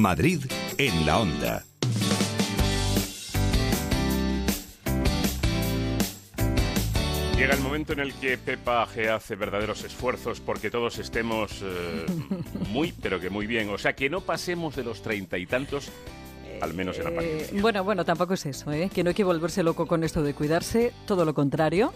Madrid en la onda. Llega el momento en el que Pepa G hace verdaderos esfuerzos porque todos estemos eh, muy, pero que muy bien. O sea, que no pasemos de los treinta y tantos, al menos en la Eh, apariencia. bueno, bueno, tampoco es eso, ¿eh? que no hay que volverse loco con esto de cuidarse, todo lo contrario.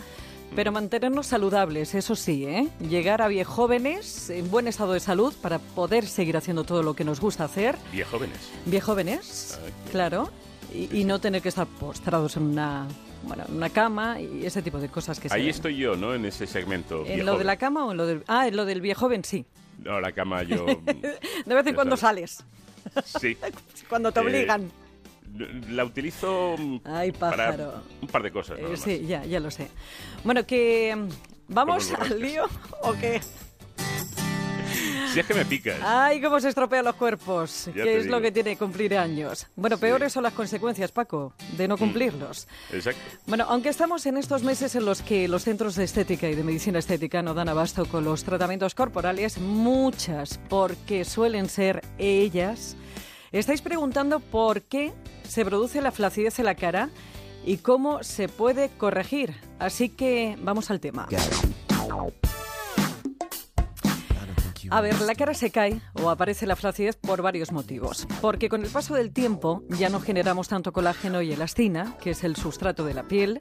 Pero mantenernos saludables, eso sí, ¿eh? llegar a viejóvenes en buen estado de salud para poder seguir haciendo todo lo que nos gusta hacer. Viejóvenes. Viejóvenes, qué- claro, y, y no tener que estar postrados en una, bueno, en una cama y ese tipo de cosas que se Ahí ven. estoy yo, ¿no? En ese segmento. ¿En lo de la cama o en lo del... Ah, en lo del viejoven, sí. No, la cama yo... De vez en cuando sabes. sales, sí. cuando te Eh, obligan. La utilizo mm, Ay, para un par de cosas. Eh, sí, ya, ya lo sé. Bueno, que mm, vamos al lío o qué. Si es que me picas. Ay, cómo se estropean los cuerpos. Ya ¿Qué es lo que tiene cumplir años? Bueno, peores son las consecuencias, Paco, de Mm. no cumplirlos. Exacto. Bueno, aunque estamos en estos meses en los que los centros de estética y de medicina estética no dan abasto con los tratamientos corporales, muchas, porque suelen ser ellas, estáis preguntando por qué se produce la flacidez en la cara y cómo se puede corregir. Así que vamos al tema. A ver, la cara se cae o aparece la flacidez por varios motivos. Porque con el paso del tiempo ya no generamos tanto colágeno y elastina, que es el sustrato de la piel,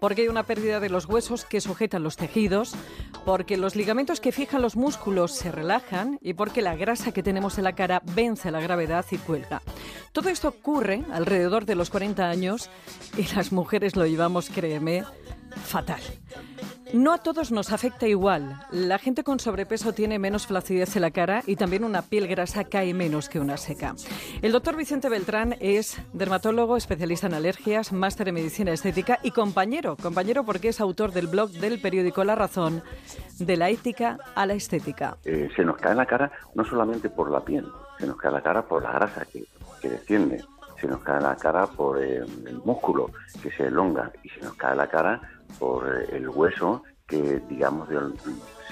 porque hay una pérdida de los huesos que sujetan los tejidos, porque los ligamentos que fijan los músculos se relajan y porque la grasa que tenemos en la cara vence la gravedad y cuelga. Todo esto ocurre alrededor de los 40 años y las mujeres lo llevamos, créeme, fatal. No a todos nos afecta igual. La gente con sobrepeso tiene menos flacidez en la cara y también una piel grasa cae menos que una seca. El doctor Vicente Beltrán es dermatólogo, especialista en alergias, máster en medicina estética y compañero, compañero porque es autor del blog del periódico La Razón, de la ética a la estética. Eh, se nos cae la cara no solamente por la piel, se nos cae la cara por la grasa que, que desciende, se nos cae la cara por eh, el músculo que se elonga y se nos cae la cara por eh, el hueso que, digamos,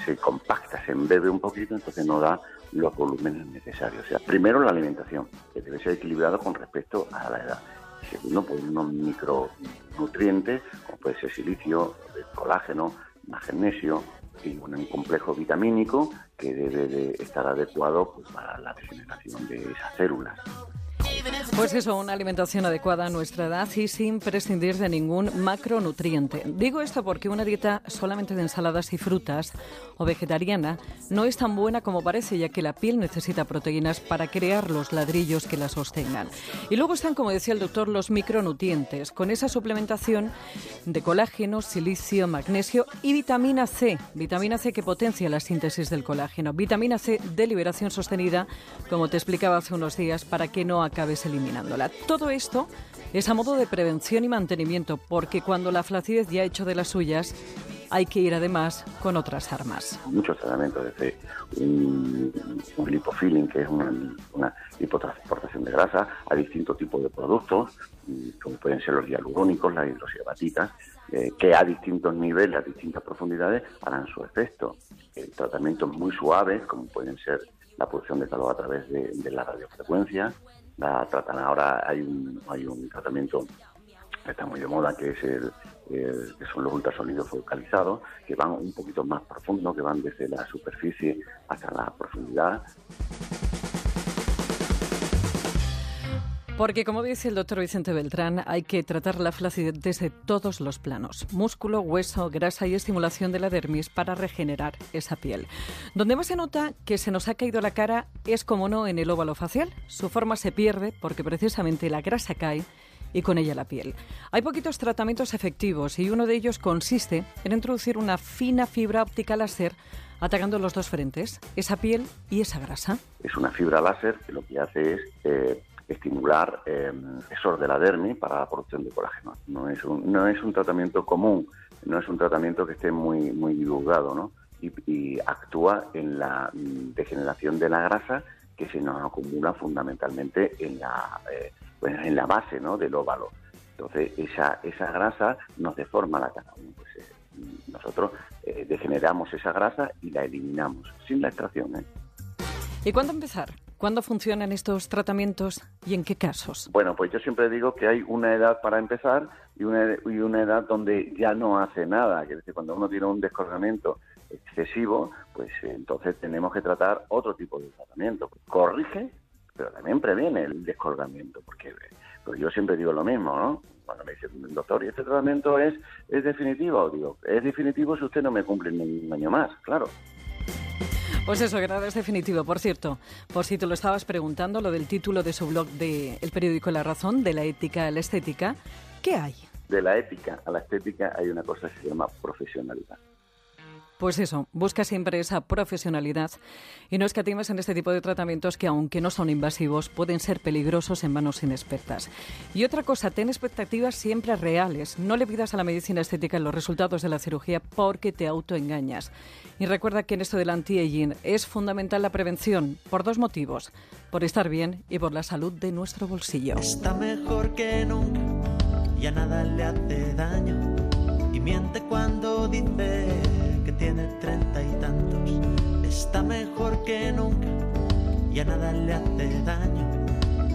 se compacta, se embebe un poquito, entonces no da los volúmenes necesarios. O sea, primero la alimentación, que debe ser equilibrado con respecto a la edad. Y segundo, pues unos micronutrientes, como puede ser silicio, colágeno, magnesio y un complejo vitamínico que debe de estar adecuado pues, para la regeneración de esas células. Pues eso, una alimentación adecuada a nuestra edad y sin prescindir de ningún macronutriente. Digo esto porque una dieta solamente de ensaladas y frutas o vegetariana no es tan buena como parece, ya que la piel necesita proteínas para crear los ladrillos que la sostengan. Y luego están, como decía el doctor, los micronutrientes, con esa suplementación de colágeno, silicio, magnesio y vitamina C. Vitamina C que potencia la síntesis del colágeno. Vitamina C de liberación sostenida, como te explicaba hace unos días, para que no eliminándola. Todo esto es a modo de prevención y mantenimiento, porque cuando la flacidez ya ha hecho de las suyas, hay que ir además con otras armas. Muchos tratamientos, desde un, un lipofilling, que es una, una lipotransportación de grasa, a distintos tipos de productos, y como pueden ser los hialurónicos, las hidroxiapatitas, eh, que a distintos niveles, a distintas profundidades, harán su efecto. Eh, tratamientos muy suaves, como pueden ser la producción de calor a través de la radiofrecuencia, la tratan ahora hay un, hay un tratamiento que está muy de moda, que es el, que son los ultrasonidos focalizados, que van un poquito más profundo, que van desde la superficie hasta la profundidad. Porque, como dice el doctor Vicente Beltrán, hay que tratar la flacidez desde todos los planos. Músculo, hueso, grasa y estimulación de la dermis para regenerar esa piel. Donde más se nota que se nos ha caído la cara es, como no, en el óvalo facial. Su forma se pierde porque precisamente la grasa cae y con ella la piel. Hay poquitos tratamientos efectivos y uno de ellos consiste en introducir una fina fibra óptica láser atacando los dos frentes, esa piel y esa grasa. Es una fibra láser que lo que hace es eh, estimular eh, espesor de la dermis para la producción de colágeno. No es un, no es un tratamiento común, no es un tratamiento que esté muy, muy divulgado, ¿no? Y, actúa en la mm, degeneración de la grasa que se nos acumula fundamentalmente en la, eh, pues, en la base ¿no? del óvalo. Entonces, esa, esa grasa nos deforma la cara. Pues, eh, nosotros eh, degeneramos esa grasa y la eliminamos sin la extracción. ¿Y cuándo empezar? ¿Cuándo funcionan estos tratamientos y en qué casos? Bueno, pues yo siempre digo que hay una edad para empezar y una, y una edad donde ya no hace nada. Es decir, cuando uno tiene un descolgamiento excesivo, pues entonces tenemos que tratar otro tipo de tratamiento. Corrige, pero también previene el descolgamiento, porque pues yo siempre digo lo mismo, ¿no? Cuando me dice, doctor, ¿y este tratamiento es, es definitivo? Digo, es definitivo si usted no me cumple ni un año más, claro. Pues eso, que nada es definitivo. Por cierto, por si te lo estabas preguntando, lo del título de su blog de El periódico La Razón, de la ética a la estética, ¿qué hay? De la ética a la estética hay una cosa que se llama profesionalidad. Pues eso, busca siempre esa profesionalidad y no escatimes en este tipo de tratamientos que, aunque no son invasivos, pueden ser peligrosos en manos inexpertas. Y otra cosa, ten expectativas siempre reales. No le pidas a la medicina estética los resultados de la cirugía porque te autoengañas. Y recuerda que en esto del anti-aging es fundamental la prevención por dos motivos: por estar bien y por la salud de nuestro bolsillo. Está mejor que nunca, ya nada le hace daño y miente cuando dice que tiene treinta y tantos. Está mejor que nunca, ya nada le hace daño.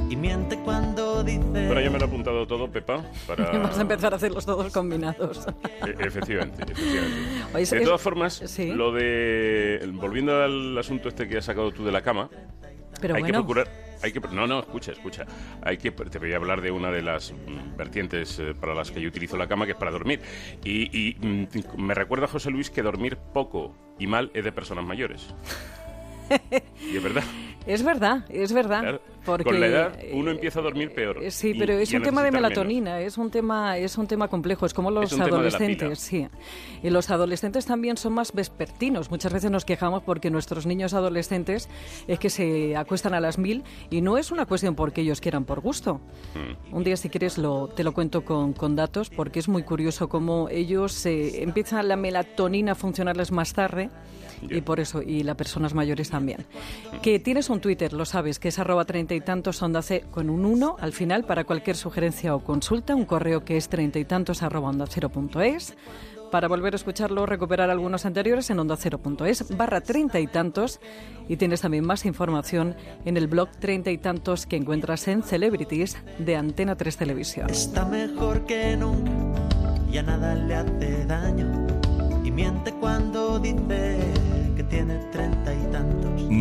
Y miente cuando dice. Bueno, ya me lo he apuntado todo, Pepa. Para... Vamos a empezar a hacer los dos combinados. E efectivamente, efectivamente. Oye, de todas formas, ¿sí? lo de. Volviendo al asunto este que has sacado tú de la cama, Pero hay bueno. que procurar. Hay que, no, no, escucha, escucha. Hay que, te voy a hablar de una de las mm, vertientes eh, para las que yo utilizo la cama, que es para dormir. Y, y mm, me recuerda José Luis que dormir poco y mal es de personas mayores. Y es verdad. Es verdad, es verdad. Claro, porque, con la edad uno empieza a dormir peor. Eh, sí, y- pero es y un tema de melatonina, menos. es un tema, es un tema complejo, es como los Es adolescentes, sí. Y los adolescentes también son más vespertinos. Muchas veces nos quejamos porque nuestros niños adolescentes es que se acuestan a las mil y no es una cuestión porque ellos quieran por gusto. Mm. Un día, si quieres, lo, te lo cuento con, con datos porque es muy curioso cómo ellos eh, empiezan la melatonina a funcionarles más tarde. Y Ya. por eso, y las personas mayores también. Que tienes un Twitter, lo sabes, que es arroba treinta y tantos onda C con un 1 al final para cualquier sugerencia o consulta, un correo que es treinta y tantos arroba onda cero punto es. Para volver a escucharlo, recuperar algunos anteriores en onda cero punto es barra treinta y tantos. Y tienes también más información en el blog treinta y tantos que encuentras en Celebrities de Antena 3 Televisión. Está mejor que nunca, ya nada le hace daño. Y miente cuando dice tiene treinta y tantos.